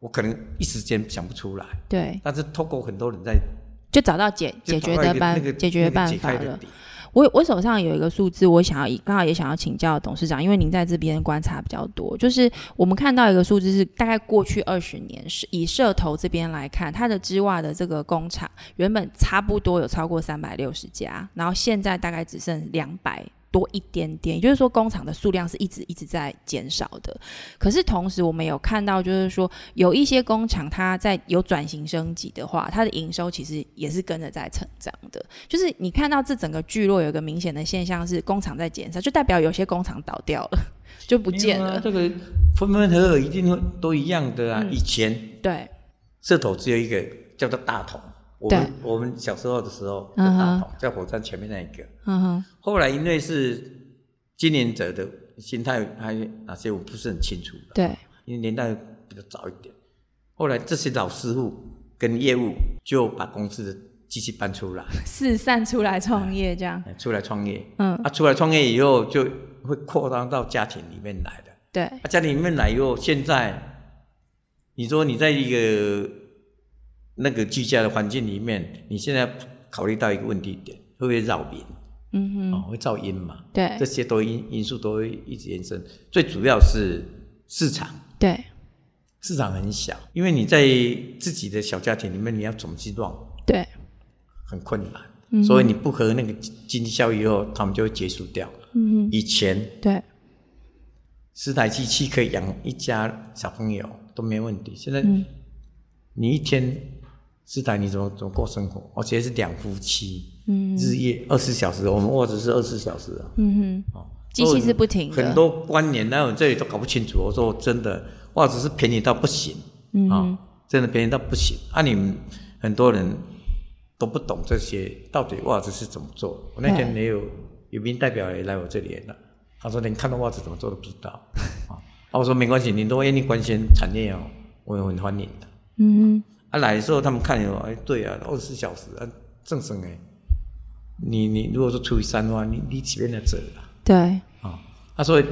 我可能一时间想不出来，对，但是透过很多人在就找到解解决的办个那个解决办法了。我我手上有一个数字，我想要刚好也想要请教董事长，因为您在这边观察比较多，就是我们看到一个数字是大概过去二十年是以社投这边来看，它的织袜的这个工厂原本差不多有超过三百六十家，然后现在大概只剩两百。多一点点，也就是说工厂的数量是一直一直在减少的。可是同时，我们有看到，就是说有一些工厂它在有转型升级的话，它的营收其实也是跟着在成长的。就是你看到这整个聚落有一个明显的现象是工厂在减少，就代表有些工厂倒掉了，就不见了。啊这个分分合合一定会都一样的啊。嗯以前对，这头只有一个叫做大同，我们我们小时候的时候叫嗯哼大同，在火车站前面那一个。嗯哼，后来因为是经营者的心态还有哪些我不是很清楚的，对，因为年代比较早一点。后来这些老师傅跟业务就把公司的机器搬出来，四散出来创业这样。哎出来创业。嗯，啊，出来创业以后就会扩张到家庭里面来的。对，啊，家庭里面来以后，现在你说你在一个那个居家的环境里面，你现在考虑到一个问题点，会不会扰民？嗯哼，哦，会噪音嘛？对这些都因因素都会一直延伸。最主要是市场，对，市场很小，因为你在自己的小家庭里面，你要怎么去乱，对，很困难。嗯所以你不合那个经济效益以后，他们就会结束掉。嗯以前哼，对，十台机器可以养一家小朋友都没问题，现在嗯你一天十台你怎么怎么过生活？而且是两夫妻，嗯日夜二十小时，我们卧室是二十四小时啊。嗯哼，哦，机器是不停的很多观念，那我这里都搞不清楚。我说真的，袜子是便宜到不行啊、嗯哼，真的便宜到不行。啊，你们很多人都不懂这些，到底袜子是怎么做？我那天也有有名代表也来我这里了，他说连看到袜子怎么做都不知道 啊。啊，我说没关系，你都愿意关心产业哦，我也很欢迎的。嗯啊，来的时候他们看有，哎，对啊，二十四小时啊，正生哎。你你如果说除以三的话，你你几边的折了？对，啊，啊，所以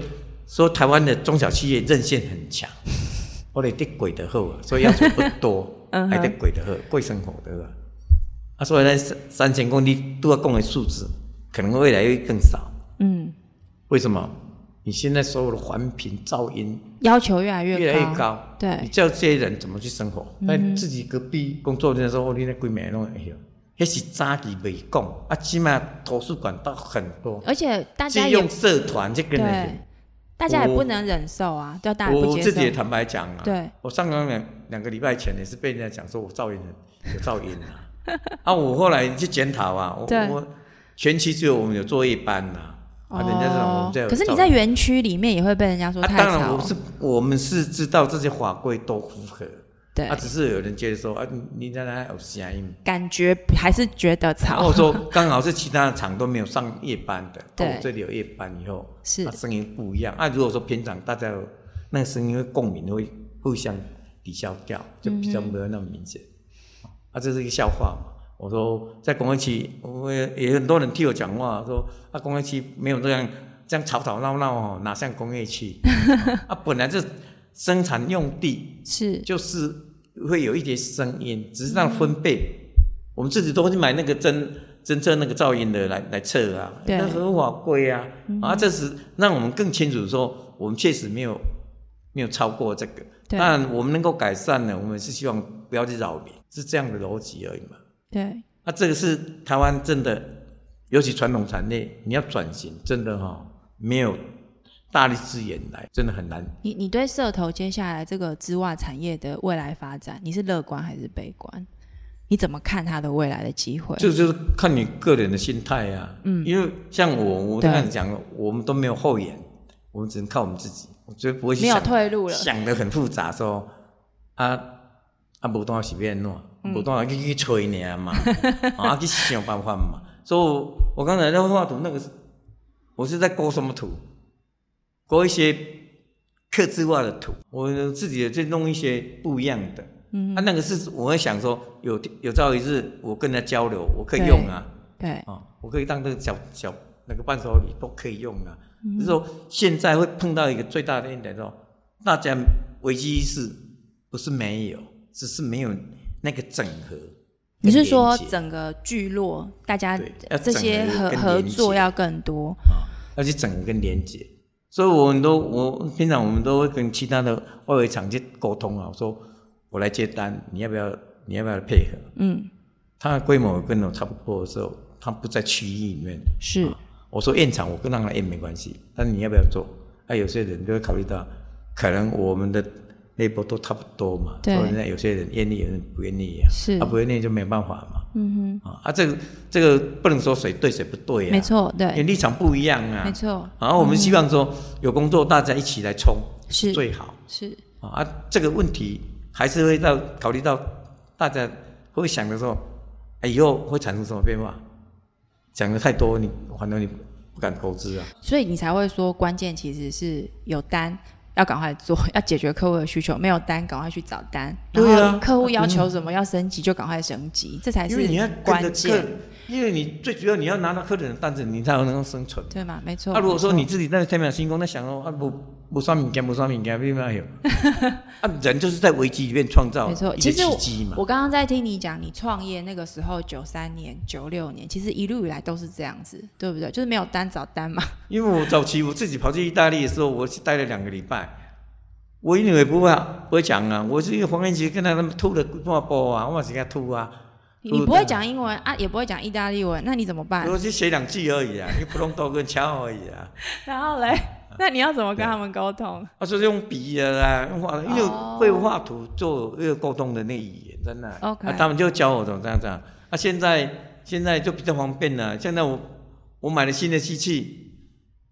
说台湾的中小企业韧性很强，我哋得鬼的好啊，所以要求不多，嗯 还得鬼的好，贵生活的啊。啊，所以呢，三三千公里都要供的数字，可能未来会更少。嗯，为什么？你现在所有的环评、噪音要求越来越越高，来越高，对。你，叫这些人怎么去生活？那、自己隔壁工作的时候，你那规暝拢会晓，迄是早期没讲，啊，起码图书馆到很多，而且大家用社团这个呢。对，大家也不能忍受啊，对，大家我自己，也坦白讲啊，对，我上个两两个礼拜前也是被人家讲说我噪音很有噪音啊，啊，我后来去检讨啊，我对。我全期只有我们有作业班呐、啊，人家讲我们这有哦可是你在园区里面也会被人家说啊，太当然吵，我是我们是知道这些法规都符合，对。啊，，只是有人觉得说啊，你你在那有声音，感觉还是觉得然吵后，说 刚好是其他的厂都没有上夜班的，对。这里有夜班以后，是。啊，声音不一样。啊，如果说平常大家有那个声音会共鸣，会互相抵消掉，就比较没有那么明显。啊，啊，这是一个笑话嘛。我说在工业区，我也也很多人替我讲话，说啊，工业区没有这样这样吵吵闹闹哦，哪像工业区？啊，本来这生产用地是就是会有一些声音，只是让分贝，我们自己都会去买那个侦侦测那个噪音的来来测啊，对那合法贵啊，啊，这是让我们更清楚说，我们确实没有没有超过这个。对当然，我们能够改善呢，我们是希望不要去扰民，是这样的逻辑而已嘛。对，那、这个是台湾真的，尤其传统产业，你要转型，真的哈、没有大力资源来，真的很难。你你对社头接下来这个织袜产业的未来发展，你是乐观还是悲观？你怎么看它的未来的机会？这就是看你个人的心态呀、嗯，因为像我，我对刚才讲了，我们都没有后援，我们只能靠我们自己。我绝对不会想没有退路了。想的很复杂，说啊啊，无当是变怎，嗯无当去去吹尔嘛，啊去想办法嘛。所以我刚才在画图那个是，我是在勾什么图？勾一些刻字化的图，我自己在弄一些不一样的。嗯，啊，那个是我会想说，有有朝一日我跟他交流，我可以用啊。对，啊，我可以当那个小小那个伴手礼都可以用啊。就是说现在会碰到一个最大的一点说，大家危机意识不是没有，只是没有那个整合。你是说整个聚落大家这些合合作要更多？啊，要去整合跟连接。所以我们都我平常我们都会跟其他的外围厂去沟通啊，我说我来接单，你要不要你要不要配合？嗯，他的规模跟我差不多的时候，他不在区域里面，是我说验厂，我跟让他验没关系，但是你要不要做？啊，有些人就会考虑到，可能我们的内部都差不多嘛，对。所以呢，有些人愿意，有人不愿意啊，是。啊，不愿意就没有办法嘛，嗯啊，啊，这个这个不能说谁对谁不对哼，啊，没，错，因为对，立场不一样啊，没错，然后我们希望说有工作大家一起来冲是最好。是。啊，啊，这个问题还是会到考虑到大家会想的时候，哎，以后会产生什么变化？讲的太多，你反正你不敢投资啊。所以你才会说，关键其实是有单要赶快做，要解决客户的需求；没有单，赶快去找单。对啊客户要求什么，要升级就赶快升级，这才是关键，，因为你最主要你要拿到客人的单子，你才能够生存。对吗？没错。啊，如果说你自己在天马行空在想哦啊，不不算物件，不算物件，为什么有？啊，人就是在危机里面创造没错，其实嘛。我刚刚在听你讲，你创业那个时候九三年、九六年，其实一路以来都是这样子，对不对？就是没有单找单嘛。因为我早期我自己跑去意大利的时候，我去待了两个礼拜，我英语也不会不会讲啊，我是一个黄连奇跟他们吐了多波啊，我也是给他吐啊，你你不会讲英文啊，也不会讲意大利文，那你怎么办？我就写两句而已啊，因为普通多跟敲而已啊。然后嘞，那你要怎么跟他们沟通？他说是用笔的啦，用画的，因为哦会画图做一个沟通的那语言，真的。OK 啊，他们就教我怎么这样这样。啊，现在现在就比较方便了。现在我我买了新的机器，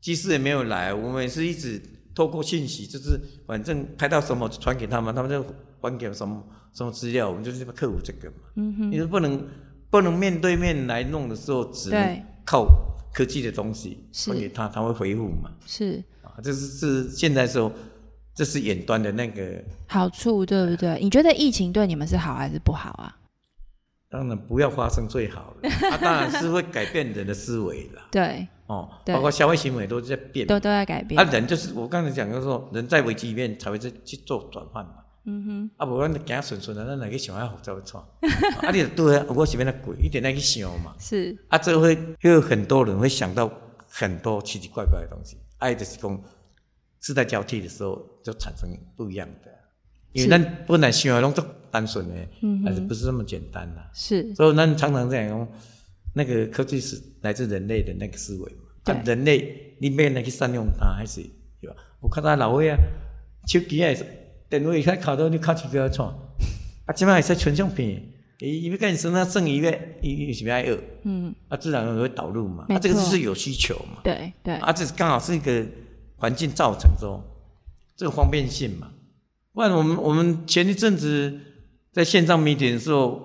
技师也没有来，我们也是一直透过信息，就是反正拍到什么就传给他们，他们就还给我什么什么资料，我们就是克服这个嘛。嗯哼，你说不能不能面对面来弄的时候，只能靠科技的东西是。传给他，他会回复嘛。是。啊，这是是现在说，这是远端的那个，好处，对不对？你觉得疫情对你们是好还是不好啊？当然不要发生最好了，它、当然是会改变人的思维啦，对，哦，对。包括消费行为都在变，都都在改变。啊，人就是我刚才讲的说，人在危机里面才会去去做转换嘛，嗯哼，啊，无咱就行顺顺的，咱来去想要复杂的创，啊，你就对啊，我是要那贵，一点来去想嘛，是。啊，这会又有很多人会想到很多奇奇怪怪的东西，爱就是讲世代交替的时候就产生不一样的，因为是。咱本来想的拢足单纯的，但是不是那么简单啦、是，所以咱常常这样讲，那个科技是来自人类的那个思维嘛，对。啊，人类你没来去善用它，还是对吧？我看到老伙啊，手机也是电话一开卡到你卡手机要创，啊，即摆会使传相片，伊伊要跟你身上剩一个，伊伊是要爱学。嗯，啊，自然而然会导入嘛，没啊，这个就是有需求嘛，对对，啊，这是刚好是一个环境造成之后，这个方便性嘛。不然我们我们前一阵子在线上 meeting 的时候，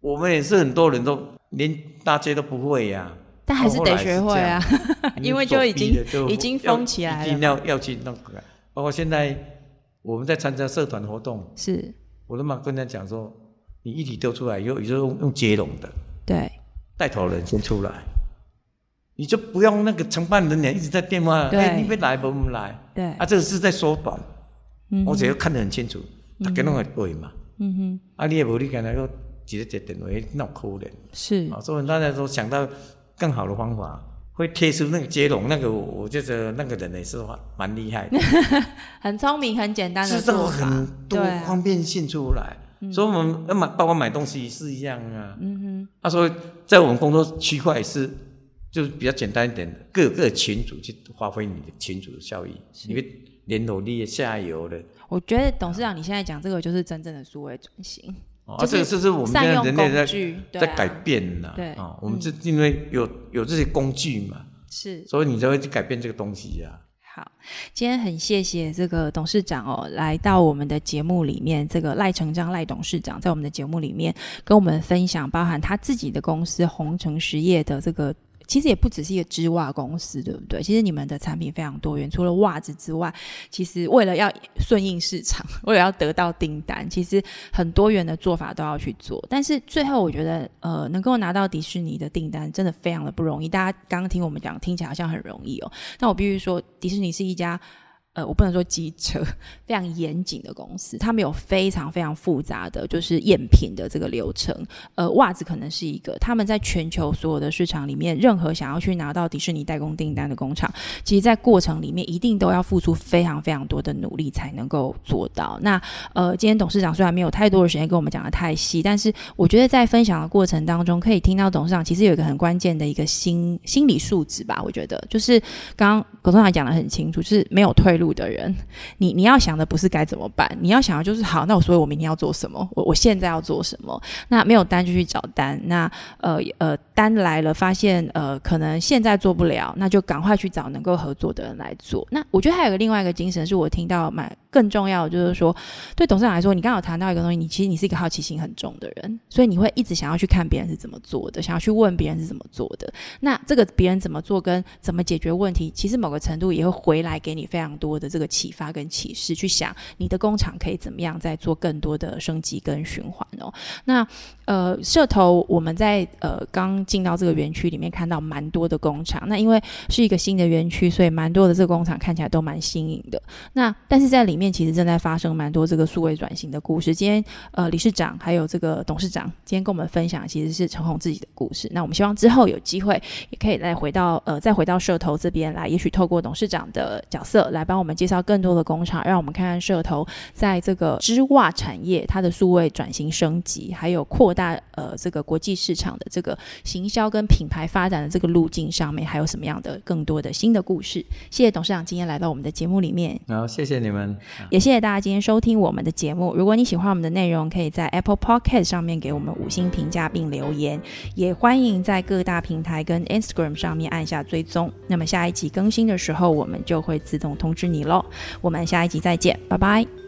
我们也是很多人都连大街都不会呀、但还是得学会啊，因为就已经已经要封起来一定。要要去那个，包括现在我们在参加社团活动，是，我都嘛跟人家讲说，你议题丢出来以后，你就用用接龙的，对，带头人先出来，你就不用那个承办人员一直在电话，对。哎，你别来不们来，对，啊，这个是在缩短，嗯我只要看得很清楚，大家拢会对嘛，嗯哼，啊，你也无你干那个直接接电话，那可怜。是。啊，所以大家都想到更好的方法，会贴出那个接龙，那个我我觉得那个人也是蛮厉害的，很聪明、很简单的制造做法，很多方便性出来。所以我们要买，包括买东西是一样啊。嗯哼。他说，在我们工作区块是就是比较简单一点的，各个群组去发挥你的群组的效益，你会联络你的下游的。我觉得董事长你现在讲这个就是真正的数位转型，哦，啊，就是这个就是我们现在人类在在改变呢。对啊，我们是因为有有这些工具嘛，是所以你才会去改变这个东西啊。好，今天很谢谢这个董事长哦，来到我们的节目里面，这个赖成章赖董事长在我们的节目里面跟我们分享，包含他自己的公司红城实业的这个。其实也不只是一个织袜公司，对不对？其实你们的产品非常多元，除了袜子之外，其实为了要顺应市场，为了要得到订单，其实很多元的做法都要去做。但是最后，我觉得呃，能够拿到迪士尼的订单，真的非常的不容易。大家刚刚听我们讲，听起来好像很容易哦。那我必须说，迪士尼是一家。呃，我不能说机车，非常严谨的公司，他们有非常非常复杂的就是验品的这个流程。呃，袜子可能是一个，他们在全球所有的市场里面，任何想要去拿到迪士尼代工订单的工厂，其实在过程里面一定都要付出非常非常多的努力才能够做到。那呃，今天董事长虽然没有太多的时间跟我们讲的太细，但是我觉得在分享的过程当中，可以听到董事长其实有一个很关键的一个心心理素质吧。我觉得就是刚刚董事长讲的很清楚，就是没有退路的人，你你要想的不是该怎么办，你要想的就是好，那我所以我明天要做什么，我我现在要做什么？那没有单就去找单，那呃呃单来了，发现呃可能现在做不了，那就赶快去找能够合作的人来做。那我觉得还有个另外一个精神，是我听到蛮更重要的，就是说对董事长来说，你刚好谈到一个东西，你其实你是一个好奇心很重的人，所以你会一直想要去看别人是怎么做的，想要去问别人是怎么做的。那这个别人怎么做跟怎么解决问题，其实某个程度也会回来给你非常多的这个启发跟启示，去想你的工厂可以怎么样再做更多的升级跟循环哦。那呃，社头我们在呃刚进到这个园区里面看到蛮多的工厂，那因为是一个新的园区，所以蛮多的这个工厂看起来都蛮新颖的。那但是在里面其实正在发生蛮多这个数位转型的故事。今天呃理事长还有这个董事长今天跟我们分享，其实是陈红自己的故事。那我们希望之后有机会也可以再回到呃再回到社头这边来，也许透过董事长的角色来帮我们介绍更多的工厂，让我们看看社头在这个织袜产业它的数位转型升级，还有扩大呃这个国际市场的这个行销跟品牌发展的这个路径上面，还有什么样的更多的新的故事？谢谢董事长今天来到我们的节目里面。好，谢谢你们。也谢谢大家今天收听我们的节目。如果你喜欢我们的内容，可以在 Apple Podcast 上面给我们五星评价并留言，也欢迎在各大平台跟 Instagram 上面按下追踪。那么下一集更新的时候，我们就会自动通知你喽。我们下一集再见，拜拜。